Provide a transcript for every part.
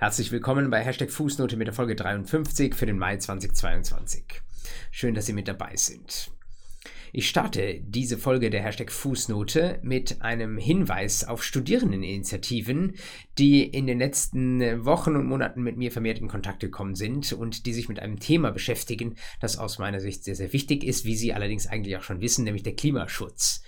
Herzlich willkommen bei Hashtag Fußnote mit der Folge 53 für den Mai 2022. Schön, dass Sie mit dabei sind. Ich starte diese Folge der Hashtag Fußnote mit einem Hinweis auf Studierendeninitiativen, die in den letzten Wochen und Monaten mit mir vermehrt in Kontakt gekommen sind und die sich mit einem Thema beschäftigen, das aus meiner Sicht sehr, sehr wichtig ist, wie Sie allerdings eigentlich auch schon wissen, nämlich der Klimaschutz.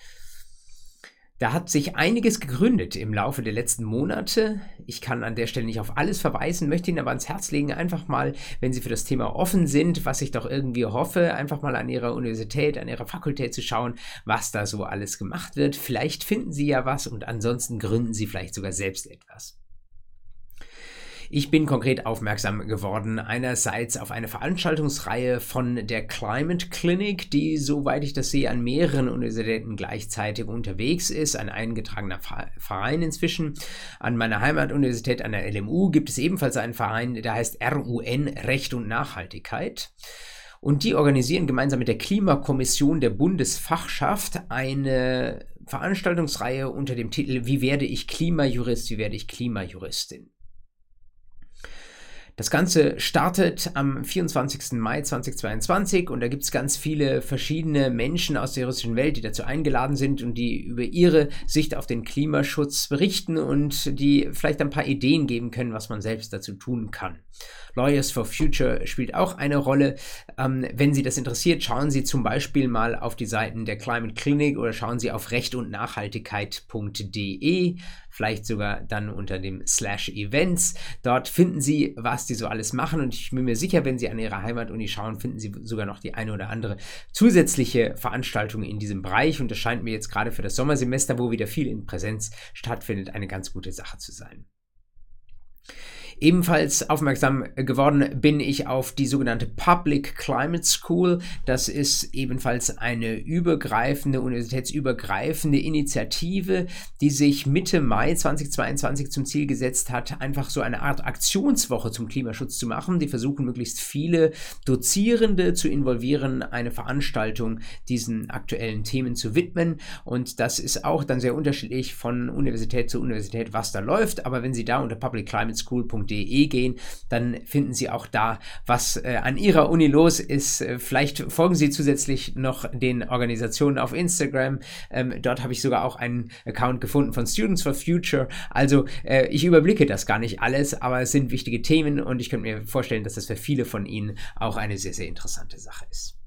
Da hat sich einiges gegründet im Laufe der letzten Monate. Ich kann an der Stelle nicht auf alles verweisen, möchte Ihnen aber ans Herz legen, einfach mal, wenn Sie für das Thema offen sind, was ich doch irgendwie hoffe, einfach mal an Ihrer Universität, an Ihrer Fakultät zu schauen, was da so alles gemacht wird. Vielleicht finden Sie ja was und ansonsten gründen Sie vielleicht sogar selbst etwas. Ich bin konkret aufmerksam geworden einerseits auf eine Veranstaltungsreihe von der Climate Clinic, die, soweit ich das sehe, an mehreren Universitäten gleichzeitig unterwegs ist, ein eingetragener Verein inzwischen. An meiner Heimatuniversität, an der LMU, gibt es ebenfalls einen Verein, der heißt RUN Recht und Nachhaltigkeit. Und die organisieren gemeinsam mit der Klimakommission der Bundesfachschaft eine Veranstaltungsreihe unter dem Titel Wie werde ich Klimajurist, wie werde ich Klimajuristin? Das Ganze startet am 24. Mai 2022 und da gibt es ganz viele verschiedene Menschen aus der russischen Welt, die dazu eingeladen sind und die über ihre Sicht auf den Klimaschutz berichten und die vielleicht ein paar Ideen geben können, was man selbst dazu tun kann. Lawyers for Future spielt auch eine Rolle. Ähm, wenn Sie das interessiert, schauen Sie zum Beispiel mal auf die Seiten der Climate Clinic oder schauen Sie auf recht und Nachhaltigkeit.de, vielleicht sogar dann unter dem Slash Events. Dort finden Sie, was die so alles machen und ich bin mir sicher, wenn Sie an Ihrer Heimatuni schauen, finden Sie sogar noch die eine oder andere zusätzliche Veranstaltung in diesem Bereich und das scheint mir jetzt gerade für das Sommersemester, wo wieder viel in Präsenz stattfindet, eine ganz gute Sache zu sein. Ebenfalls aufmerksam geworden bin ich auf die sogenannte Public Climate School. Das ist ebenfalls eine übergreifende, universitätsübergreifende Initiative, die sich Mitte Mai 2022 zum Ziel gesetzt hat, einfach so eine Art Aktionswoche zum Klimaschutz zu machen. Die versuchen möglichst viele Dozierende zu involvieren, eine Veranstaltung diesen aktuellen Themen zu widmen. Und das ist auch dann sehr unterschiedlich von Universität zu Universität, was da läuft. Aber wenn Sie da unter publicclimateschool.de www.uni.de gehen, dann finden Sie auch da, was äh, an Ihrer Uni los ist. Äh, vielleicht folgen Sie zusätzlich noch den Organisationen auf Instagram. Ähm, dort habe ich sogar auch einen Account gefunden von Students for Future. Also äh, ich überblicke das gar nicht alles, aber es sind wichtige Themen und ich könnte mir vorstellen, dass das für viele von Ihnen auch eine sehr, sehr interessante Sache ist.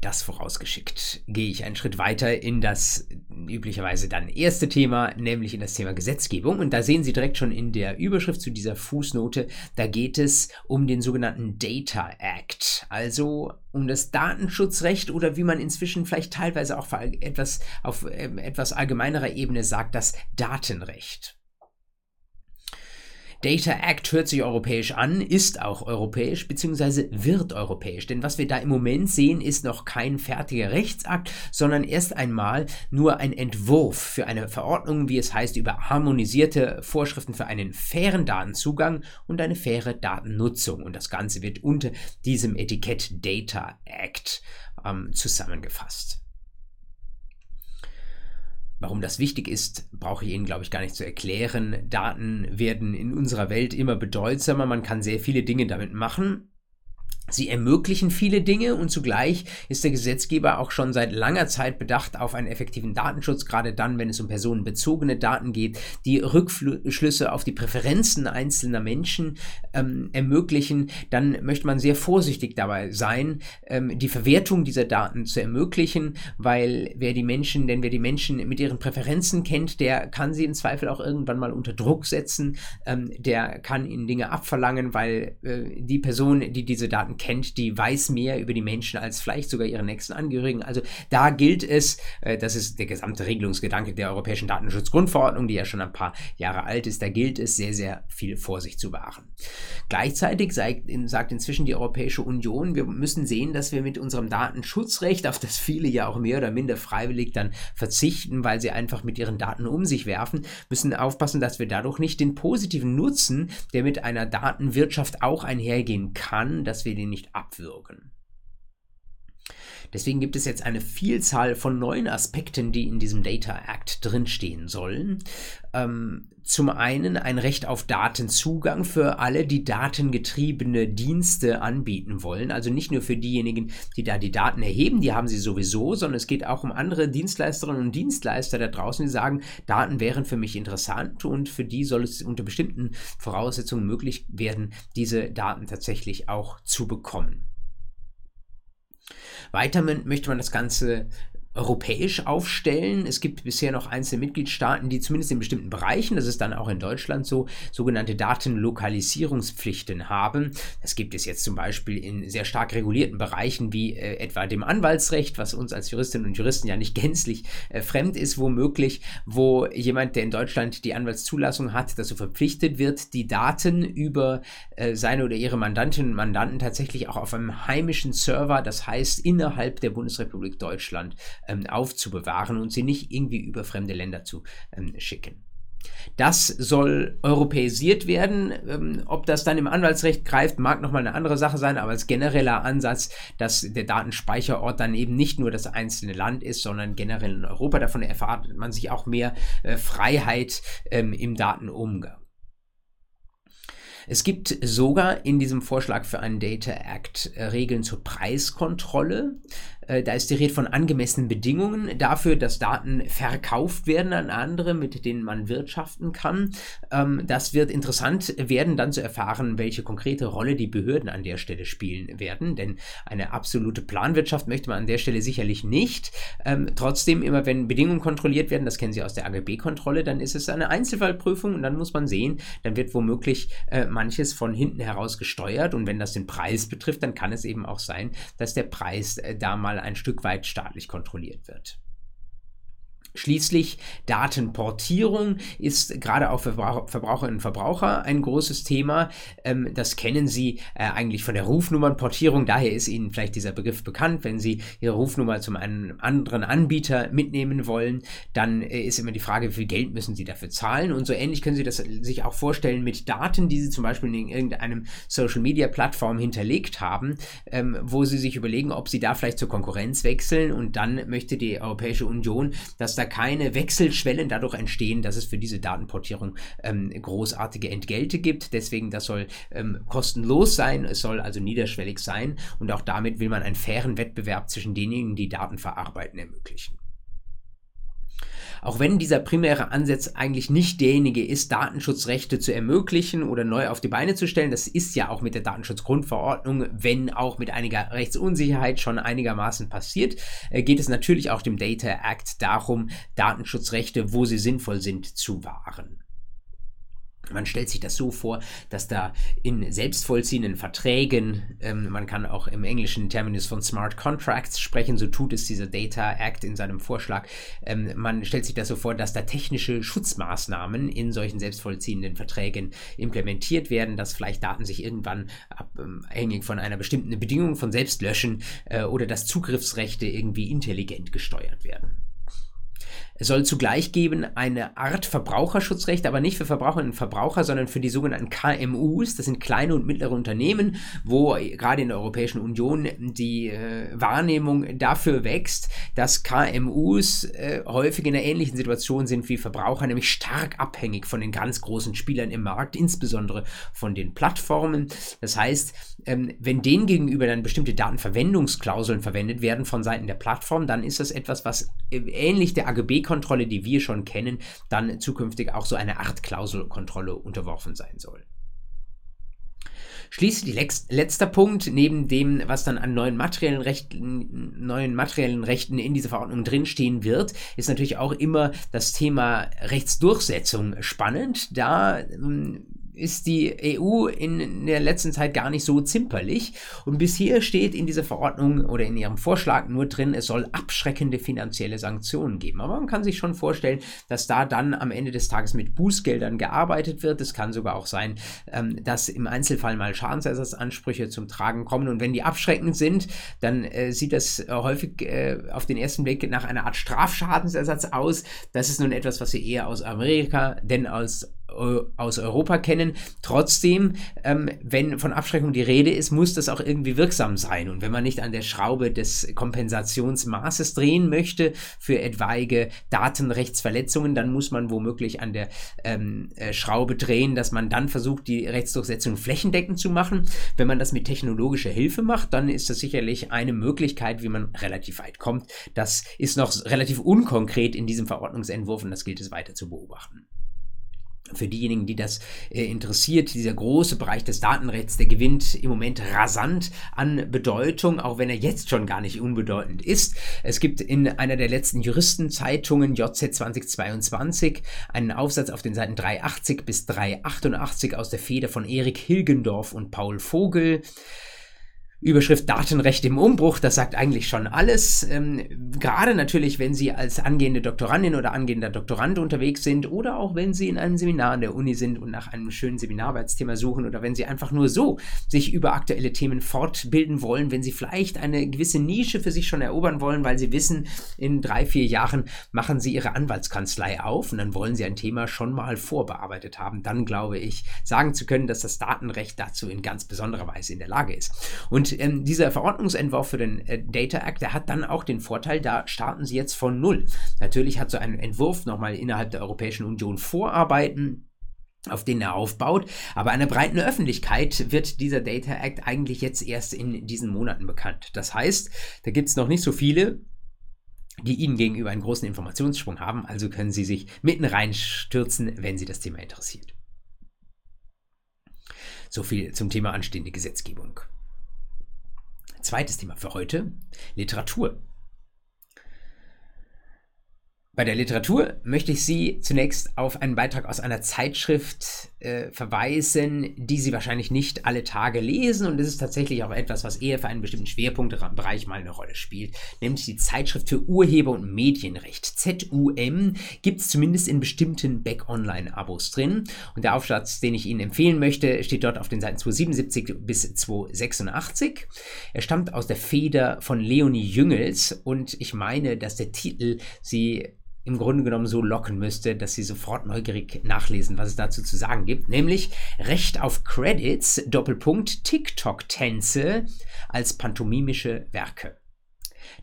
Das vorausgeschickt gehe ich einen Schritt weiter in das üblicherweise dann erste Thema, nämlich in das Thema Gesetzgebung. Und da sehen Sie direkt schon in der Überschrift zu dieser Fußnote, da geht es um den sogenannten Data Act, also um das Datenschutzrecht oder wie man inzwischen vielleicht teilweise auch etwas auf äh, etwas allgemeinerer Ebene sagt, das Datenrecht. Data Act hört sich europäisch an, ist auch europäisch, beziehungsweise wird europäisch. Denn was wir da im Moment sehen, ist noch kein fertiger Rechtsakt, sondern erst einmal nur ein Entwurf für eine Verordnung, wie es heißt, über harmonisierte Vorschriften für einen fairen Datenzugang und eine faire Datennutzung. Und das Ganze wird unter diesem Etikett Data Act ähm, zusammengefasst. Warum das wichtig ist, brauche ich Ihnen, glaube ich, gar nicht zu erklären. Daten werden in unserer Welt immer bedeutsamer. Man kann sehr viele Dinge damit machen. Sie ermöglichen viele Dinge und zugleich ist der Gesetzgeber auch schon seit langer Zeit bedacht auf einen effektiven Datenschutz, gerade dann, wenn es um personenbezogene Daten geht, die Rückschlüsse auf die Präferenzen einzelner Menschen ähm, ermöglichen. Dann möchte man sehr vorsichtig dabei sein, ähm, die Verwertung dieser Daten zu ermöglichen, weil wer die Menschen, denn wer die Menschen mit ihren Präferenzen kennt, der kann sie im Zweifel auch irgendwann mal unter Druck setzen, ähm, der kann ihnen Dinge abverlangen, weil äh, die Person, die diese Daten kennt, die weiß mehr über die Menschen als vielleicht sogar ihre nächsten Angehörigen. Also da gilt es, äh, das ist der gesamte Regelungsgedanke der Europäischen Datenschutzgrundverordnung, die ja schon ein paar Jahre alt ist, da gilt es sehr, sehr viel Vorsicht zu wahren. Gleichzeitig sagt, sagt inzwischen die Europäische Union, wir müssen sehen, dass wir mit unserem Datenschutzrecht, auf das viele ja auch mehr oder minder freiwillig dann verzichten, weil sie einfach mit ihren Daten um sich werfen, müssen aufpassen, dass wir dadurch nicht den positiven Nutzen, der mit einer Datenwirtschaft auch einhergehen kann, dass wir den nicht abwürgen. Deswegen gibt es jetzt eine Vielzahl von neuen Aspekten, die in diesem Data Act drinstehen sollen. Ähm, zum einen ein Recht auf Datenzugang für alle, die datengetriebene Dienste anbieten wollen. Also nicht nur für diejenigen, die da die Daten erheben, die haben sie sowieso, sondern es geht auch um andere Dienstleisterinnen und Dienstleister da draußen, die sagen, Daten wären für mich interessant und für die soll es unter bestimmten Voraussetzungen möglich werden, diese Daten tatsächlich auch zu bekommen. Weiter möchte man das Ganze europäisch aufstellen. Es gibt bisher noch einzelne Mitgliedstaaten, die zumindest in bestimmten Bereichen, das ist dann auch in Deutschland so, sogenannte Datenlokalisierungspflichten haben. Das gibt es jetzt zum Beispiel in sehr stark regulierten Bereichen wie äh, etwa dem Anwaltsrecht, was uns als Juristinnen und Juristen ja nicht gänzlich äh, fremd ist, womöglich, wo jemand, der in Deutschland die Anwaltszulassung hat, dazu verpflichtet wird, die Daten über äh, seine oder ihre Mandantinnen und Mandanten tatsächlich auch auf einem heimischen Server, das heißt innerhalb der Bundesrepublik Deutschland, ähm, aufzubewahren und sie nicht irgendwie über fremde Länder zu ähm, schicken. Das soll europäisiert werden. Ähm, ob das dann im Anwaltsrecht greift, mag nochmal eine andere Sache sein, aber als genereller Ansatz, dass der Datenspeicherort dann eben nicht nur das einzelne Land ist, sondern generell in Europa. Davon erfahrt man sich auch mehr äh, Freiheit ähm, im Datenumgang. Es gibt sogar in diesem Vorschlag für einen Data Act äh, Regeln zur Preiskontrolle. Äh, da ist die Rede von angemessenen Bedingungen dafür, dass Daten verkauft werden an andere, mit denen man wirtschaften kann. Ähm, das wird interessant werden, dann zu erfahren, welche konkrete Rolle die Behörden an der Stelle spielen werden, denn eine absolute Planwirtschaft möchte man an der Stelle sicherlich nicht. Ähm, trotzdem, immer wenn Bedingungen kontrolliert werden, das kennen Sie aus der AGB-Kontrolle, dann ist es eine Einzelfallprüfung und dann muss man sehen, dann wird womöglich äh, manches von hinten heraus gesteuert und wenn das den Preis betrifft, dann kann es eben auch sein, dass der Preis äh, da mal ein Stück weit staatlich kontrolliert wird. Schließlich Datenportierung ist gerade auch für Verbraucherinnen und Verbraucher ein großes Thema. Ähm, das kennen Sie äh, eigentlich von der Rufnummernportierung. Daher ist Ihnen vielleicht dieser Begriff bekannt. Wenn Sie Ihre Rufnummer zum einem anderen Anbieter mitnehmen wollen, dann äh, ist immer die Frage, wie viel Geld müssen Sie dafür zahlen. Und so ähnlich können Sie das sich auch vorstellen mit Daten, die Sie zum Beispiel in irgendeinem Social Media Plattform hinterlegt haben, ähm, wo Sie sich überlegen, ob Sie da vielleicht zur Konkurrenz wechseln. Und dann möchte die Europäische Union, dass da keine Wechselschwellen dadurch entstehen, dass es für diese Datenportierung ähm, großartige Entgelte gibt. Deswegen, das soll ähm, kostenlos sein, es soll also niederschwellig sein und auch damit will man einen fairen Wettbewerb zwischen denjenigen, die Daten verarbeiten, ermöglichen. Auch wenn dieser primäre Ansatz eigentlich nicht derjenige ist, Datenschutzrechte zu ermöglichen oder neu auf die Beine zu stellen, das ist ja auch mit der Datenschutzgrundverordnung, wenn auch mit einiger Rechtsunsicherheit schon einigermaßen passiert, äh, geht es natürlich auch dem Data Act darum, Datenschutzrechte, wo sie sinnvoll sind, zu wahren. Man stellt sich das so vor, dass da in selbstvollziehenden Verträgen, ähm, man kann auch im englischen Terminus von Smart Contracts sprechen, so tut es dieser Data Act in seinem Vorschlag. Ähm, man stellt sich das so vor, dass da technische Schutzmaßnahmen in solchen selbstvollziehenden Verträgen implementiert werden, dass vielleicht Daten sich irgendwann abhängig von einer bestimmten Bedingung von selbst löschen äh, oder dass Zugriffsrechte irgendwie intelligent gesteuert werden. Es soll zugleich geben eine Art Verbraucherschutzrecht, aber nicht für Verbraucherinnen und Verbraucher, sondern für die sogenannten KMUs. Das sind kleine und mittlere Unternehmen, wo gerade in der Europäischen Union die äh, Wahrnehmung dafür wächst, dass KMUs äh, häufig in einer ähnlichen Situation sind wie Verbraucher, nämlich stark abhängig von den ganz großen Spielern im Markt, insbesondere von den Plattformen. Das heißt, ähm, wenn denen gegenüber dann bestimmte Datenverwendungsklauseln verwendet werden von Seiten der Plattform, dann ist das etwas, was äh, ähnlich der AGB Kontrolle, die wir schon kennen, dann zukünftig auch so eine Art Klauselkontrolle unterworfen sein soll. Schließlich letzter Punkt, neben dem, was dann an neuen materiellen Rechten, neuen materiellen Rechten in dieser Verordnung drinstehen wird, ist natürlich auch immer das Thema Rechtsdurchsetzung spannend. Da ähm, ist die EU in der letzten Zeit gar nicht so zimperlich. Und bisher steht in dieser Verordnung oder in ihrem Vorschlag nur drin, es soll abschreckende finanzielle Sanktionen geben. Aber man kann sich schon vorstellen, dass da dann am Ende des Tages mit Bußgeldern gearbeitet wird. Es kann sogar auch sein, ähm, dass im Einzelfall mal Schadensersatzansprüche zum Tragen kommen. Und wenn die abschreckend sind, dann äh, sieht das äh, häufig äh, auf den ersten Blick nach einer Art Strafschadensersatz aus. Das ist nun etwas, was wir eher aus Amerika denn aus aus Europa kennen. Trotzdem, ähm, wenn von Abschreckung die Rede ist, muss das auch irgendwie wirksam sein. Und wenn man nicht an der Schraube des Kompensationsmaßes drehen möchte für etwaige Datenrechtsverletzungen, dann muss man womöglich an der ähm, äh, Schraube drehen, dass man dann versucht, die Rechtsdurchsetzung flächendeckend zu machen. Wenn man das mit technologischer Hilfe macht, dann ist das sicherlich eine Möglichkeit, wie man relativ weit kommt. Das ist noch relativ unkonkret in diesem Verordnungsentwurf und das gilt es weiter zu beobachten für diejenigen, die das äh, interessiert, dieser große Bereich des Datenrechts, der gewinnt im Moment rasant an Bedeutung, auch wenn er jetzt schon gar nicht unbedeutend ist. Es gibt in einer der letzten Juristenzeitungen JZ 2022 einen Aufsatz auf den Seiten 380 bis 388 aus der Feder von Erik Hilgendorf und Paul Vogel. Überschrift Datenrecht im Umbruch, das sagt eigentlich schon alles. Ähm, gerade natürlich, wenn Sie als angehende Doktorandin oder angehender Doktorand unterwegs sind oder auch wenn Sie in einem Seminar an der Uni sind und nach einem schönen Seminararbeitsthema suchen oder wenn Sie einfach nur so sich über aktuelle Themen fortbilden wollen, wenn Sie vielleicht eine gewisse Nische für sich schon erobern wollen, weil Sie wissen, in drei, vier Jahren machen Sie Ihre Anwaltskanzlei auf und dann wollen Sie ein Thema schon mal vorbearbeitet haben. Dann glaube ich, sagen zu können, dass das Datenrecht dazu in ganz besonderer Weise in der Lage ist. Und ähm, dieser Verordnungsentwurf für den äh, Data Act, der hat dann auch den Vorteil, da starten sie jetzt von Null. Natürlich hat so ein Entwurf nochmal innerhalb der Europäischen Union Vorarbeiten auf denen er aufbaut. Aber einer breiten Öffentlichkeit wird dieser Data Act eigentlich jetzt erst in diesen Monaten bekannt. Das heißt, da gibt es noch nicht so viele, die Ihnen gegenüber einen großen Informationssprung haben. Also können Sie sich mitten reinstürzen, wenn Sie das Thema interessiert. So viel zum Thema anstehende Gesetzgebung. Zweites Thema für heute, Literatur. Bei der Literatur möchte ich Sie zunächst auf einen Beitrag aus einer Zeitschrift äh, verweisen, die Sie wahrscheinlich nicht alle Tage lesen. Und das ist tatsächlich auch etwas, was eher für einen bestimmten Schwerpunktbereich mal eine Rolle spielt, nämlich die Zeitschrift für Urheber- und Medienrecht. ZUM gibt es zumindest in bestimmten Back-Online-Abos drin. Und der Aufsatz, den ich Ihnen empfehlen möchte, steht dort auf den Seiten 277 bis 286. Er stammt aus der Feder von Leonie Jüngels und ich meine, dass der Titel Sie im Grunde genommen so locken müsste, dass sie sofort neugierig nachlesen, was es dazu zu sagen gibt, nämlich Recht auf Credits, Doppelpunkt, TikTok-Tänze als pantomimische Werke.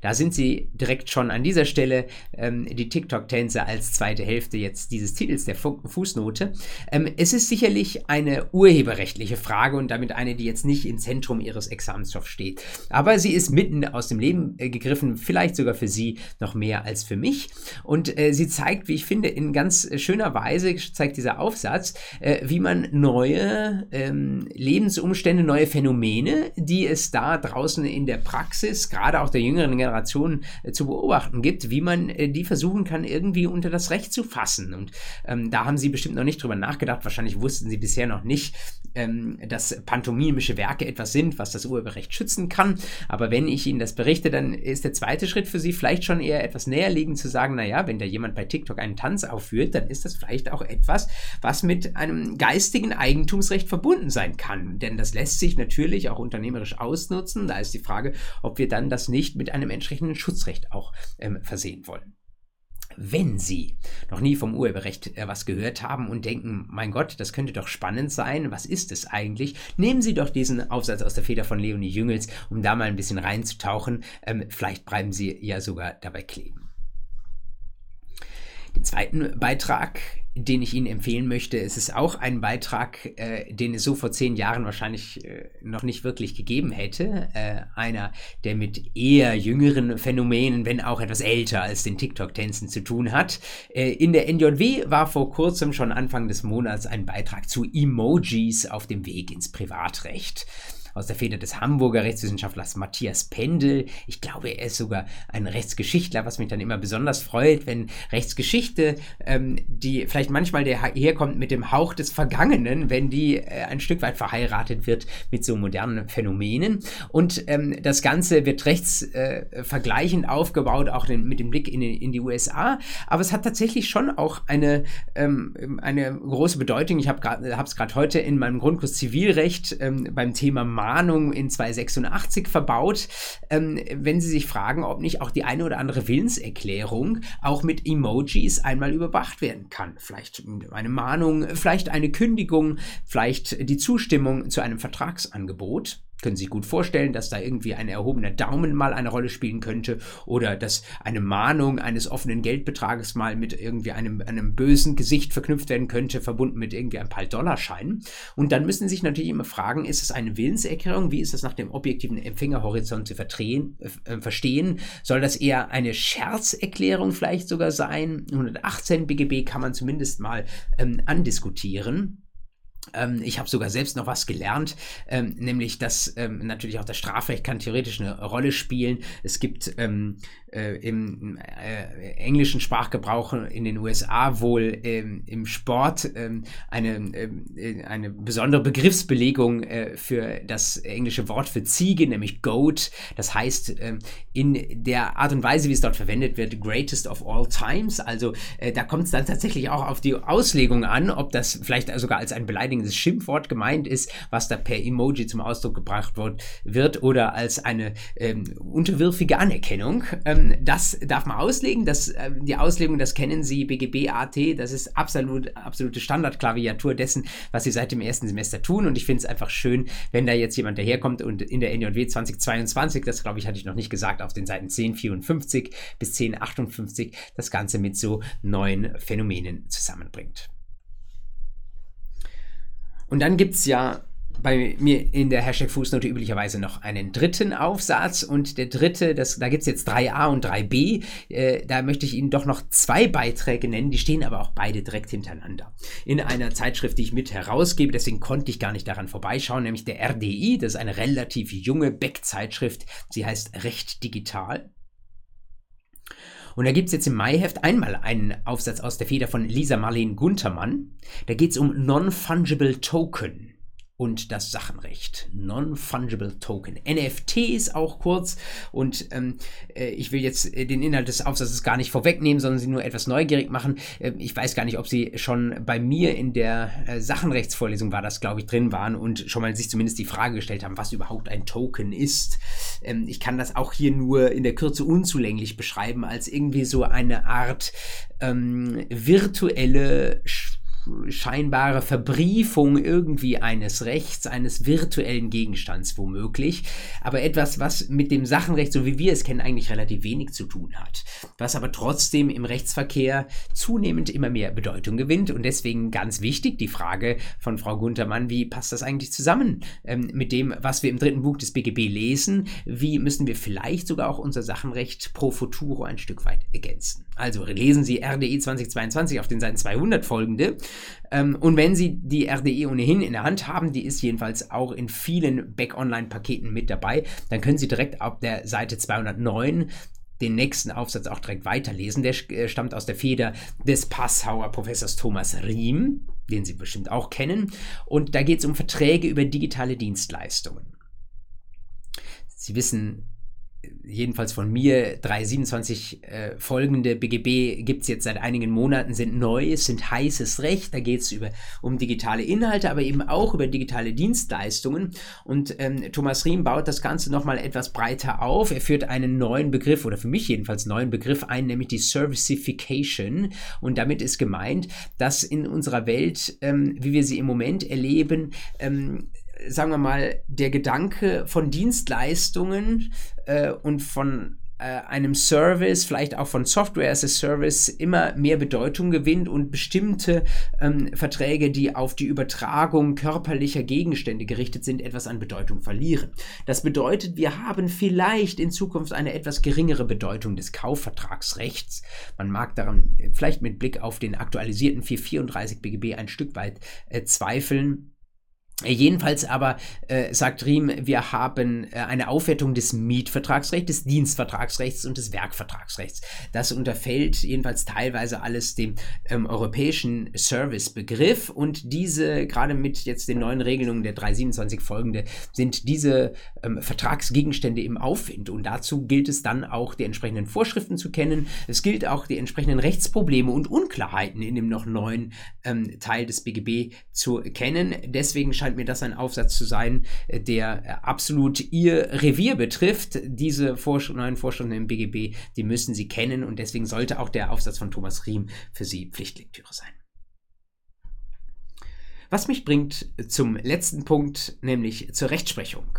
Da sind sie direkt schon an dieser Stelle, ähm, die TikTok-Tänze als zweite Hälfte jetzt dieses Titels der Fu Fußnote. Ähm, es ist sicherlich eine urheberrechtliche Frage und damit eine, die jetzt nicht im Zentrum ihres Examensstoffs steht. Aber sie ist mitten aus dem Leben äh, gegriffen, vielleicht sogar für Sie noch mehr als für mich. Und äh, sie zeigt, wie ich finde, in ganz schöner Weise, zeigt dieser Aufsatz, äh, wie man neue ähm, Lebensumstände, neue Phänomene, die es da draußen in der Praxis, gerade auch der jüngeren Generationen äh, zu beobachten gibt, wie man äh, die versuchen kann, irgendwie unter das Recht zu fassen. Und ähm, da haben Sie bestimmt noch nicht drüber nachgedacht. Wahrscheinlich wussten Sie bisher noch nicht, ähm, dass pantomimische Werke etwas sind, was das Urheberrecht schützen kann. Aber wenn ich Ihnen das berichte, dann ist der zweite Schritt für Sie vielleicht schon eher etwas näherliegend zu sagen, naja, wenn da jemand bei TikTok einen Tanz aufführt, dann ist das vielleicht auch etwas, was mit einem geistigen Eigentumsrecht verbunden sein kann. Denn das lässt sich natürlich auch unternehmerisch ausnutzen. Da ist die Frage, ob wir dann das nicht mit einem einem entsprechenden Schutzrecht auch ähm, versehen wollen. Wenn Sie noch nie vom Urheberrecht äh, was gehört haben und denken, mein Gott, das könnte doch spannend sein, was ist es eigentlich? Nehmen Sie doch diesen Aufsatz aus der Feder von Leonie Jüngels, um da mal ein bisschen reinzutauchen. Ähm, vielleicht bleiben Sie ja sogar dabei kleben. Den zweiten Beitrag den ich Ihnen empfehlen möchte. Es ist auch ein Beitrag, äh, den es so vor zehn Jahren wahrscheinlich äh, noch nicht wirklich gegeben hätte. Äh, einer, der mit eher jüngeren Phänomenen, wenn auch etwas älter als den TikTok-Tänzen zu tun hat. Äh, in der NJW war vor kurzem schon Anfang des Monats ein Beitrag zu Emojis auf dem Weg ins Privatrecht aus der Feder des Hamburger Rechtswissenschaftlers Matthias Pendel. Ich glaube, er ist sogar ein Rechtsgeschichtler, was mich dann immer besonders freut, wenn Rechtsgeschichte, ähm, die vielleicht manchmal herkommt mit dem Hauch des Vergangenen, wenn die äh, ein Stück weit verheiratet wird mit so modernen Phänomenen. Und ähm, das Ganze wird rechtsvergleichend äh, aufgebaut, auch den, mit dem Blick in, in, die USA. Aber es hat tatsächlich schon auch eine, ähm, eine große Bedeutung. Ich habe es gerade heute in meinem Grundkurs Zivilrecht ähm, beim Thema Warnung in 286 verbaut, ähm, wenn Sie sich fragen, ob nicht auch die eine oder andere Willenserklärung auch mit Emojis einmal überwacht werden kann. Vielleicht eine Mahnung, vielleicht eine Kündigung, vielleicht die Zustimmung zu einem Vertragsangebot können Sie sich gut vorstellen, dass da irgendwie ein erhobener Daumen mal eine Rolle spielen könnte oder dass eine Mahnung eines offenen Geldbetrages mal mit irgendwie einem, einem bösen Gesicht verknüpft werden könnte, verbunden mit irgendwie ein paar Dollarscheinen. Und dann müssen Sie sich natürlich immer fragen, ist es eine Willenserklärung? Wie ist das nach dem objektiven Empfängerhorizont zu verdrehen, äh, verstehen? Soll das eher eine Scherzerklärung vielleicht sogar sein? 118 BGB kann man zumindest mal ähm, andiskutieren. Ähm, ich habe sogar selbst noch was gelernt, ähm, nämlich dass ähm, natürlich auch das Strafrecht kann theoretisch eine Rolle spielen. Es gibt ähm, äh, im äh, englischen Sprachgebrauch in den USA wohl ähm, im Sport ähm, eine, äh, eine besondere Begriffsbelegung äh, für das englische Wort für Ziege, nämlich Goat. Das heißt, in der Art und Weise, wie es dort verwendet wird, greatest of all times. Also äh, da kommt es dann tatsächlich auch auf die Auslegung an, ob das vielleicht sogar als ein beleidigendes Schimpfwort gemeint ist, was da per Emoji zum Ausdruck gebracht wird, wird oder als eine ähm, unterwürfige Anerkennung. Ähm, das darf man auslegen. Das, äh, die Auslegung, das kennen Sie, BGB AT, das ist absolut, absolute Standardklaviatur dessen, was Sie seit dem ersten Semester tun. Und ich finde es einfach schön, wenn da jetzt jemand daherkommt und in der NJW 2022, das glaube ich, hatte ich noch nicht gesagt, auf den Seiten 1054 bis 1058 das Ganze mit so neuen Phänomenen zusammenbringt. Und dann gibt es ja bei mir in der Hashtag Fußnote üblicherweise noch einen dritten Aufsatz. Und der dritte, das, da gibt es jetzt 3a und 3b, äh, da möchte ich Ihnen doch noch zwei Beiträge nennen, die stehen aber auch beide direkt hintereinander. In einer Zeitschrift, die ich mit herausgebe, deswegen konnte ich gar nicht daran vorbeischauen, nämlich der RDI, das ist eine relativ junge Beck-Zeitschrift, sie heißt Recht Digital. Und da gibt es jetzt im Maiheft einmal einen Aufsatz aus der Feder von Lisa Marlene Guntermann. Da geht es um Non-Fungible Token und das Sachenrecht. Non-Fungible Token. NFTs auch kurz. Und ähm, äh, ich will jetzt äh, den Inhalt des Aufsatzes gar nicht vorwegnehmen, sondern Sie nur etwas neugierig machen. Äh, ich weiß gar nicht, ob Sie schon bei mir in der äh, Sachenrechtsvorlesung war das, glaube ich, drin waren und schon mal sich zumindest die Frage gestellt haben, was überhaupt ein Token ist. Ähm, ich kann das auch hier nur in der Kürze unzulänglich beschreiben, als irgendwie so eine Art ähm, virtuelle scheinbare Verbriefung irgendwie eines Rechts, eines virtuellen Gegenstands womöglich, aber etwas, was mit dem Sachenrecht, so wie wir es kennen, eigentlich relativ wenig zu tun hat, was aber trotzdem im Rechtsverkehr zunehmend immer mehr Bedeutung gewinnt. Und deswegen ganz wichtig die Frage von Frau Guntermann, wie passt das eigentlich zusammen ähm, mit dem, was wir im dritten Buch des BGB lesen, wie müssen wir vielleicht sogar auch unser Sachenrecht pro futuro ein Stück weit ergänzen. Also lesen Sie RDI 2022 auf den Seiten 200 folgende ähm, und wenn Sie die RDE ohnehin in der Hand haben, die ist jedenfalls auch in vielen Back-Online-Paketen mit dabei, dann können Sie direkt auf der Seite 209 den nächsten Aufsatz auch direkt weiterlesen. Der äh, stammt aus der Feder des Passauer Professors Thomas Riem, den Sie bestimmt auch kennen. Und da geht es um Verträge über digitale Dienstleistungen. Sie wissen, jedenfalls von mir, 327 äh, folgende BGB gibt es jetzt seit einigen Monaten, sind neu, sind heißes Recht. Da geht es um digitale Inhalte, aber eben auch über digitale Dienstleistungen. Und ähm, Thomas Riem baut das Ganze nochmal etwas breiter auf. Er führt einen neuen Begriff, oder für mich jedenfalls neuen Begriff ein, nämlich die Servicification. Und damit ist gemeint, dass in unserer Welt, ähm, wie wir sie im Moment erleben, ähm, sagen wir mal, der Gedanke von Dienstleistungen äh, und von äh, einem Service, vielleicht auch von Software as a Service, immer mehr Bedeutung gewinnt und bestimmte ähm, Verträge, die auf die Übertragung körperlicher Gegenstände gerichtet sind, etwas an Bedeutung verlieren. Das bedeutet, wir haben vielleicht in Zukunft eine etwas geringere Bedeutung des Kaufvertragsrechts. Man mag daran vielleicht mit Blick auf den aktualisierten 434 BGB ein Stück weit äh, zweifeln. Jedenfalls aber äh, sagt Riem, wir haben äh, eine Aufwertung des Mietvertragsrechts, des Dienstvertragsrechts und des Werkvertragsrechts. Das unterfällt jedenfalls teilweise alles dem ähm, europäischen Servicebegriff und diese, gerade mit jetzt den neuen Regelungen der 327 folgende, sind diese ähm, Vertragsgegenstände im Aufwind und dazu gilt es dann auch die entsprechenden Vorschriften zu kennen. Es gilt auch die entsprechenden Rechtsprobleme und Unklarheiten in dem noch neuen ähm, Teil des BGB zu kennen. Deswegen scheint scheint mir das ein Aufsatz zu sein, äh, der äh, absolut Ihr Revier betrifft. Diese Vorsch neuen Vorschriften im BGB, die müssen Sie kennen und deswegen sollte auch der Aufsatz von Thomas Riem für Sie Pflichtlektüre sein. Was mich bringt zum letzten Punkt, nämlich zur Rechtsprechung.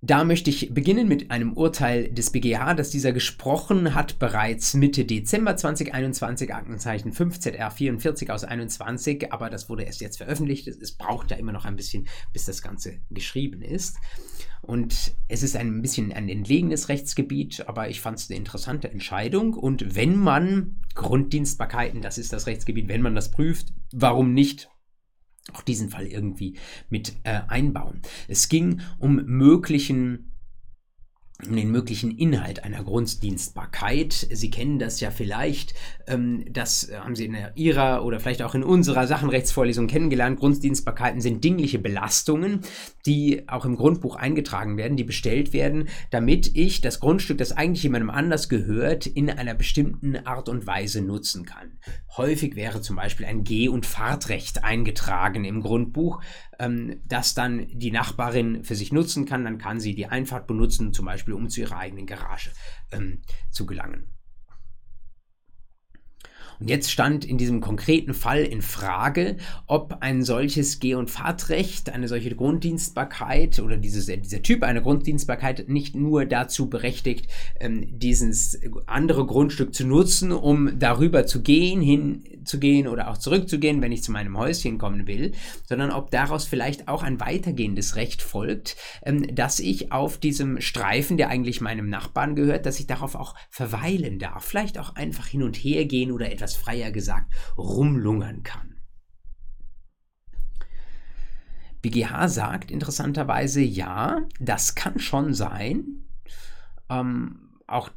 Da möchte ich beginnen mit einem Urteil des BGH, das dieser gesprochen hat bereits Mitte Dezember 2021, Aktenzeichen 5ZR44 aus 21, aber das wurde erst jetzt veröffentlicht. Es braucht ja immer noch ein bisschen, bis das Ganze geschrieben ist. Und es ist ein bisschen ein entlegenes Rechtsgebiet, aber ich fand es eine interessante Entscheidung. Und wenn man Grunddienstbarkeiten, das ist das Rechtsgebiet, wenn man das prüft, warum nicht auch diesen Fall irgendwie mit äh, einbauen. Es ging um möglichen um den möglichen Inhalt einer Grunddienstbarkeit. Sie kennen das ja vielleicht, ähm, das haben Sie in Ihrer oder vielleicht auch in unserer Sachenrechtsvorlesung kennengelernt. Grunddienstbarkeiten sind dingliche Belastungen, die auch im Grundbuch eingetragen werden, die bestellt werden, damit ich das Grundstück, das eigentlich jemandem anders gehört, in einer bestimmten Art und Weise nutzen kann. Häufig wäre zum Beispiel ein Geh- und Fahrtrecht eingetragen im Grundbuch, ähm, das dann die Nachbarin für sich nutzen kann. Dann kann sie die Einfahrt benutzen, zum Beispiel um zu ihrer eigenen Garage ähm, zu gelangen. Und jetzt stand in diesem konkreten Fall in Frage, ob ein solches Geh- und Fahrtrecht, eine solche Grunddienstbarkeit oder dieses, dieser Typ einer Grunddienstbarkeit nicht nur dazu berechtigt, ähm, dieses andere Grundstück zu nutzen, um darüber zu gehen, hinzugehen oder auch zurückzugehen, wenn ich zu meinem Häuschen kommen will, sondern ob daraus vielleicht auch ein weitergehendes Recht folgt, ähm, dass ich auf diesem Streifen, der eigentlich meinem Nachbarn gehört, dass ich darauf auch verweilen darf, vielleicht auch einfach hin und her gehen oder etwas etwas freier gesagt, rumlungern kann. BGH sagt interessanterweise, ja, das kann schon sein. Ähm, auch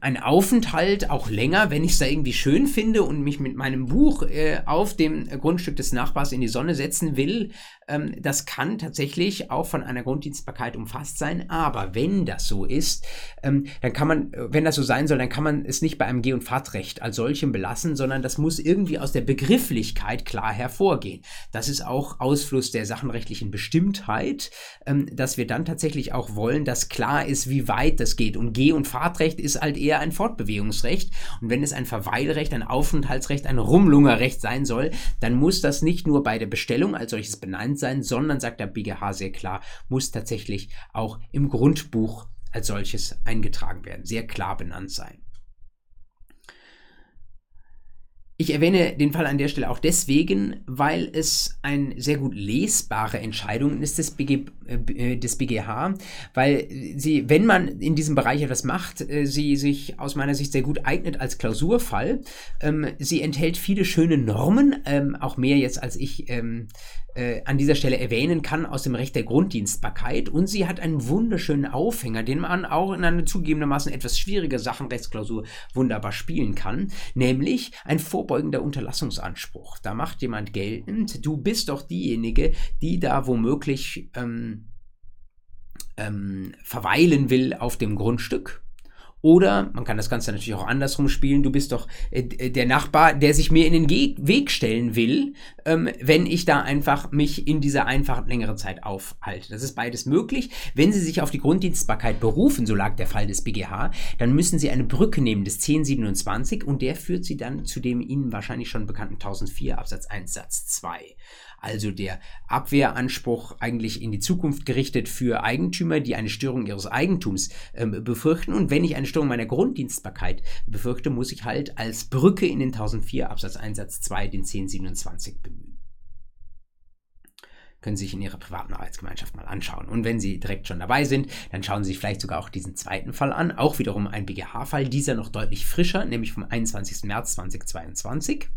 ein Aufenthalt, auch länger, wenn ich es da irgendwie schön finde und mich mit meinem Buch äh, auf dem Grundstück des Nachbars in die Sonne setzen will, ähm, das kann tatsächlich auch von einer Grunddienstbarkeit umfasst sein. Aber wenn das so ist, ähm, dann kann man, äh, wenn das so sein soll, dann kann man es nicht bei einem Geh- und Fahrtrecht als solchem belassen, sondern das muss irgendwie aus der Begrifflichkeit klar hervorgehen. Das ist auch Ausfluss der sachenrechtlichen Bestimmtheit, ähm, dass wir dann tatsächlich auch wollen, dass klar ist, wie weit das geht. Und Geh- und Fahrtrecht ist halt eher ein Fortbewegungsrecht. Und wenn es ein Verweilrecht, ein Aufenthaltsrecht, ein Rumlungerrecht sein soll, dann muss das nicht nur bei der Bestellung als solches benannt sein, sondern, sagt der BGH sehr klar, muss tatsächlich auch im Grundbuch als solches eingetragen werden, sehr klar benannt sein. Ich erwähne den Fall an der Stelle auch deswegen, weil es eine sehr gut lesbare Entscheidung ist des, BG, äh, des BGH, weil sie, wenn man in diesem Bereich etwas macht, äh, sie sich aus meiner Sicht sehr gut eignet als Klausurfall. Ähm, sie enthält viele schöne Normen, ähm, auch mehr jetzt als ich ähm, äh, an dieser Stelle erwähnen kann aus dem Recht der Grunddienstbarkeit und sie hat einen wunderschönen Aufhänger, den man auch in einer zugegebenermaßen etwas schwierige Sachenrechtsklausur wunderbar spielen kann, nämlich ein vorbeugender Unterlassungsanspruch. Da macht jemand geltend, du bist doch diejenige, die da womöglich ähm, ähm, verweilen will auf dem Grundstück oder man kann das Ganze natürlich auch andersrum spielen. Du bist doch äh, äh, der Nachbar, der sich mir in den Ge Weg stellen will, ähm, wenn ich da einfach mich in dieser einfachen längere Zeit aufhalte. Das ist beides möglich. Wenn Sie sich auf die Grunddienstbarkeit berufen, so lag der Fall des BGH, dann müssen Sie eine Brücke nehmen des 1027 und der führt Sie dann zu dem Ihnen wahrscheinlich schon bekannten 1004 Absatz 1 Satz 2 also der Abwehranspruch eigentlich in die Zukunft gerichtet für Eigentümer, die eine Störung ihres Eigentums ähm, befürchten. Und wenn ich eine Störung meiner Grunddienstbarkeit befürchte, muss ich halt als Brücke in den 1004 Absatz 1 Satz 2 den 1027 bemühen können Sie sich in Ihrer privaten Arbeitsgemeinschaft mal anschauen. Und wenn Sie direkt schon dabei sind, dann schauen Sie sich vielleicht sogar auch diesen zweiten Fall an. Auch wiederum ein BGH-Fall, dieser noch deutlich frischer, nämlich vom 21. März 2022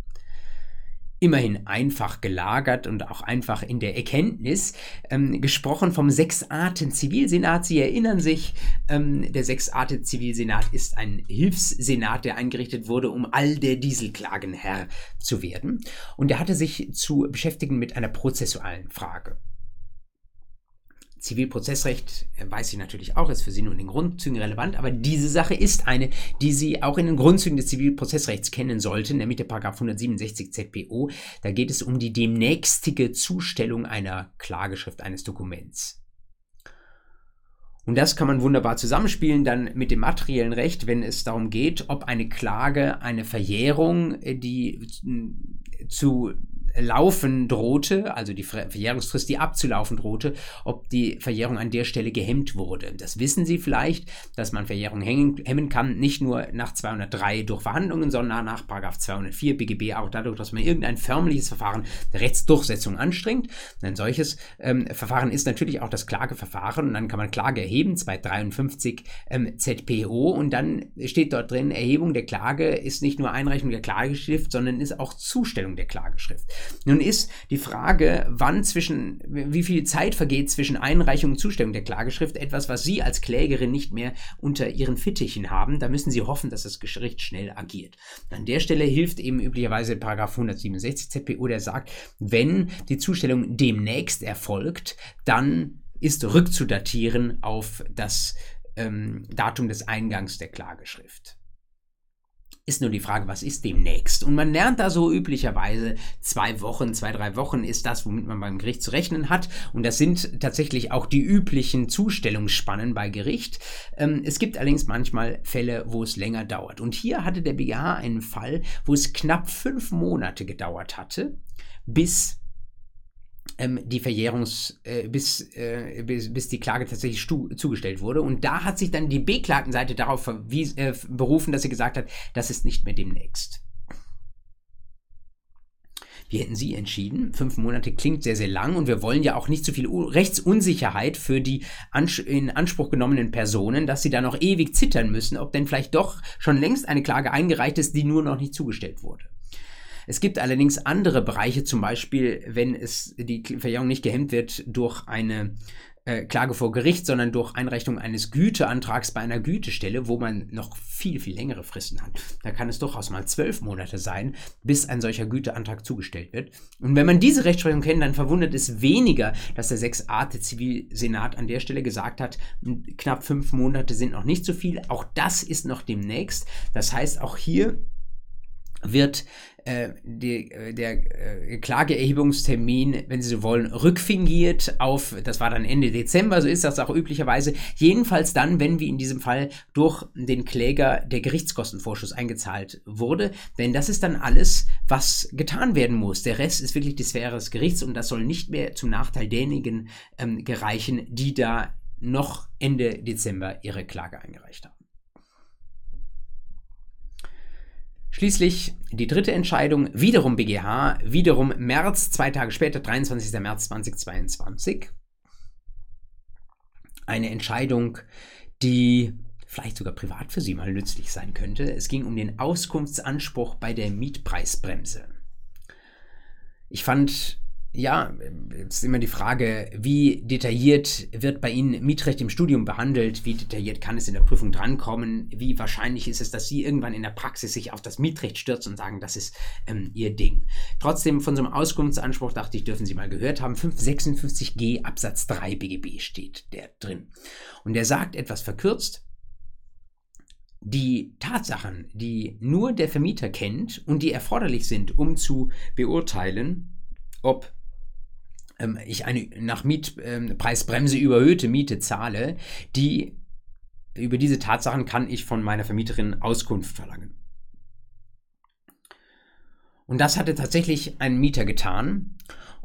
immerhin einfach gelagert und auch einfach in der Erkenntnis, ähm, gesprochen vom Sechsarten-Zivilsenat. Sie erinnern sich, ähm, der Sechsarten-Zivilsenat ist ein Hilfssenat, der eingerichtet wurde, um all der Dieselklagen Herr zu werden. Und er hatte sich zu beschäftigen mit einer prozessualen Frage. Zivilprozessrecht äh, weiß ich natürlich auch, ist für Sie nur in den Grundzügen relevant, aber diese Sache ist eine, die Sie auch in den Grundzügen des Zivilprozessrechts kennen sollten, nämlich der Paragraph 167 ZPO. Da geht es um die demnächstige Zustellung einer Klageschrift eines Dokuments. Und das kann man wunderbar zusammenspielen dann mit dem materiellen Recht, wenn es darum geht, ob eine Klage eine Verjährung, äh, die äh, zu laufen drohte, also die Verjährungsfrist, die abzulaufen drohte, ob die Verjährung an der Stelle gehemmt wurde. Das wissen Sie vielleicht, dass man Verjährung hemmen kann, nicht nur nach 203 durch Verhandlungen, sondern nach 204 BGB auch dadurch, dass man irgendein förmliches Verfahren der Rechtsdurchsetzung anstrengt. Ein solches ähm, Verfahren ist natürlich auch das Klageverfahren und dann kann man Klage erheben, 253 ähm, ZPO und dann steht dort drin, Erhebung der Klage ist nicht nur Einreichung der Klageschrift, sondern ist auch Zustellung der Klageschrift. Nun ist die Frage, wann zwischen, wie viel Zeit vergeht zwischen Einreichung und Zustellung der Klageschrift, etwas, was Sie als Klägerin nicht mehr unter Ihren Fittichen haben. Da müssen Sie hoffen, dass das Gericht schnell agiert. An der Stelle hilft eben üblicherweise Paragraph 167 ZPO, der sagt, wenn die Zustellung demnächst erfolgt, dann ist rückzudatieren auf das ähm, Datum des Eingangs der Klageschrift. Ist nur die Frage, was ist demnächst? Und man lernt da so üblicherweise zwei Wochen, zwei, drei Wochen ist das, womit man beim Gericht zu rechnen hat. Und das sind tatsächlich auch die üblichen Zustellungsspannen bei Gericht. Ähm, es gibt allerdings manchmal Fälle, wo es länger dauert. Und hier hatte der BGH einen Fall, wo es knapp fünf Monate gedauert hatte, bis ähm, die Verjährungs, äh, bis, äh, bis, bis die Klage tatsächlich zugestellt wurde. Und da hat sich dann die Beklagtenseite darauf äh, berufen, dass sie gesagt hat, das ist nicht mehr demnächst. Wie hätten Sie entschieden? Fünf Monate klingt sehr, sehr lang und wir wollen ja auch nicht zu viel Rechtsunsicherheit für die in Anspruch genommenen Personen, dass sie da noch ewig zittern müssen, ob denn vielleicht doch schon längst eine Klage eingereicht ist, die nur noch nicht zugestellt wurde. Es gibt allerdings andere Bereiche, zum Beispiel, wenn es die Verjährung nicht gehemmt wird durch eine äh, Klage vor Gericht, sondern durch Einreichung eines Güteantrags bei einer Gütestelle, wo man noch viel, viel längere Fristen hat. Da kann es durchaus mal zwölf Monate sein, bis ein solcher Güteantrag zugestellt wird. Und wenn man diese Rechtsprechung kennt, dann verwundert es weniger, dass der 6a Zivilsenat an der Stelle gesagt hat, knapp fünf Monate sind noch nicht so viel. Auch das ist noch demnächst. Das heißt, auch hier wird äh, die, äh, der äh, Klageerhebungstermin, wenn Sie so wollen, rückfingiert auf, das war dann Ende Dezember, so ist das auch üblicherweise. Jedenfalls dann, wenn wie in diesem Fall durch den Kläger der Gerichtskostenvorschuss eingezahlt wurde. Denn das ist dann alles, was getan werden muss. Der Rest ist wirklich die Sphäre des Gerichts und das soll nicht mehr zum Nachteil derjenigen ähm, gereichen, die da noch Ende Dezember ihre Klage eingereicht haben. Schließlich die dritte Entscheidung, wiederum BGH, wiederum März, zwei Tage später, 23. März 2022. Eine Entscheidung, die vielleicht sogar privat für Sie mal nützlich sein könnte. Es ging um den Auskunftsanspruch bei der Mietpreisbremse. Ich fand ja, jetzt ist immer die Frage, wie detailliert wird bei Ihnen Mietrecht im Studium behandelt? Wie detailliert kann es in der Prüfung drankommen? Wie wahrscheinlich ist es, dass Sie irgendwann in der Praxis sich auf das Mietrecht stürzen und sagen, das ist ähm, Ihr Ding? Trotzdem, von so einem Auskunftsanspruch dachte ich, dürfen Sie mal gehört haben, 556g Absatz 3 BGB steht der drin. Und der sagt etwas verkürzt, die Tatsachen, die nur der Vermieter kennt und die erforderlich sind, um zu beurteilen, ob ähm, ich eine nach Mietpreisbremse ähm, überhöhte Miete zahle, die über diese Tatsachen kann ich von meiner Vermieterin Auskunft verlangen. Und das hatte tatsächlich ein Mieter getan.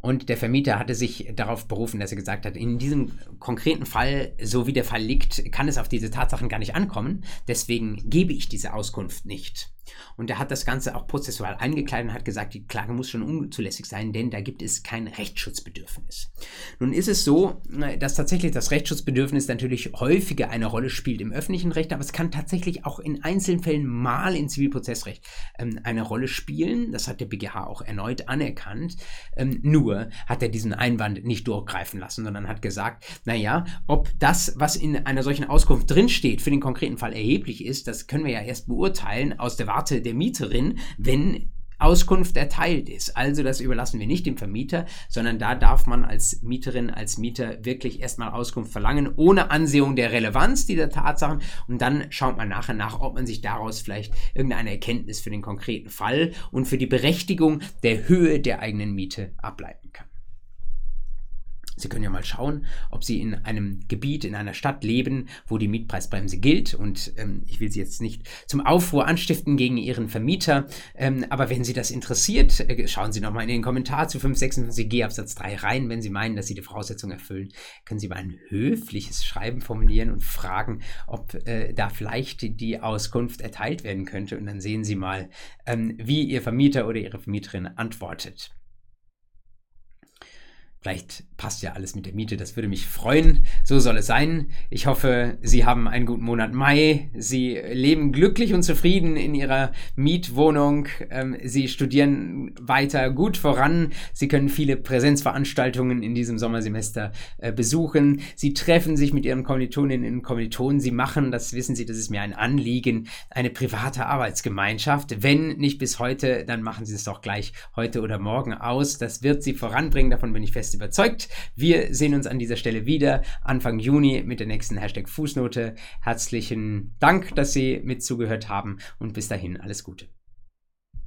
Und der Vermieter hatte sich darauf berufen, dass er gesagt hat, in diesem konkreten Fall, so wie der Fall liegt, kann es auf diese Tatsachen gar nicht ankommen. Deswegen gebe ich diese Auskunft nicht. Und er hat das Ganze auch prozessual eingekleidet und hat gesagt, die Klage muss schon unzulässig sein, denn da gibt es kein Rechtsschutzbedürfnis. Nun ist es so, dass tatsächlich das Rechtsschutzbedürfnis natürlich häufiger eine Rolle spielt im öffentlichen Recht, aber es kann tatsächlich auch in einzelnen Fällen mal im Zivilprozessrecht ähm, eine Rolle spielen. Das hat der BGH auch erneut anerkannt. Ähm, nur hat er diesen Einwand nicht durchgreifen lassen, sondern hat gesagt, naja, ob das, was in einer solchen Auskunft drinsteht, für den konkreten Fall erheblich ist, das können wir ja erst beurteilen aus der Warte der Mieterin, wenn Auskunft erteilt ist. Also das überlassen wir nicht dem Vermieter, sondern da darf man als Mieterin, als Mieter wirklich erstmal Auskunft verlangen, ohne Ansehung der Relevanz dieser Tatsachen. Und dann schaut man nachher nach, ob man sich daraus vielleicht irgendeine Erkenntnis für den konkreten Fall und für die Berechtigung der Höhe der eigenen Miete ableiten kann. Sie können ja mal schauen, ob Sie in einem Gebiet, in einer Stadt leben, wo die Mietpreisbremse gilt. Und ähm, ich will Sie jetzt nicht zum Aufruhr anstiften gegen Ihren Vermieter, ähm, aber wenn Sie das interessiert, äh, schauen Sie nochmal in den Kommentar zu 556g Absatz 3 rein. Wenn Sie meinen, dass Sie die Voraussetzungen erfüllen, können Sie mal ein höfliches Schreiben formulieren und fragen, ob äh, da vielleicht die Auskunft erteilt werden könnte. Und dann sehen Sie mal, ähm, wie Ihr Vermieter oder Ihre Vermieterin antwortet. Vielleicht passt ja alles mit der Miete, das würde mich freuen. So soll es sein. Ich hoffe, Sie haben einen guten Monat Mai. Sie leben glücklich und zufrieden in Ihrer Mietwohnung. Ähm, Sie studieren weiter gut voran. Sie können viele Präsenzveranstaltungen in diesem Sommersemester äh, besuchen. Sie treffen sich mit Ihren Kommilitoninnen und Kommilitonen. Sie machen, das wissen Sie, das ist mir ein Anliegen, eine private Arbeitsgemeinschaft. Wenn nicht bis heute, dann machen Sie es doch gleich heute oder morgen aus. Das wird Sie voranbringen, davon bin ich fest fest überzeugt. Wir sehen uns an dieser Stelle wieder Anfang Juni mit der nächsten Hashtag Fußnote. Herzlichen Dank, dass Sie mit zugehört haben und bis dahin alles Gute.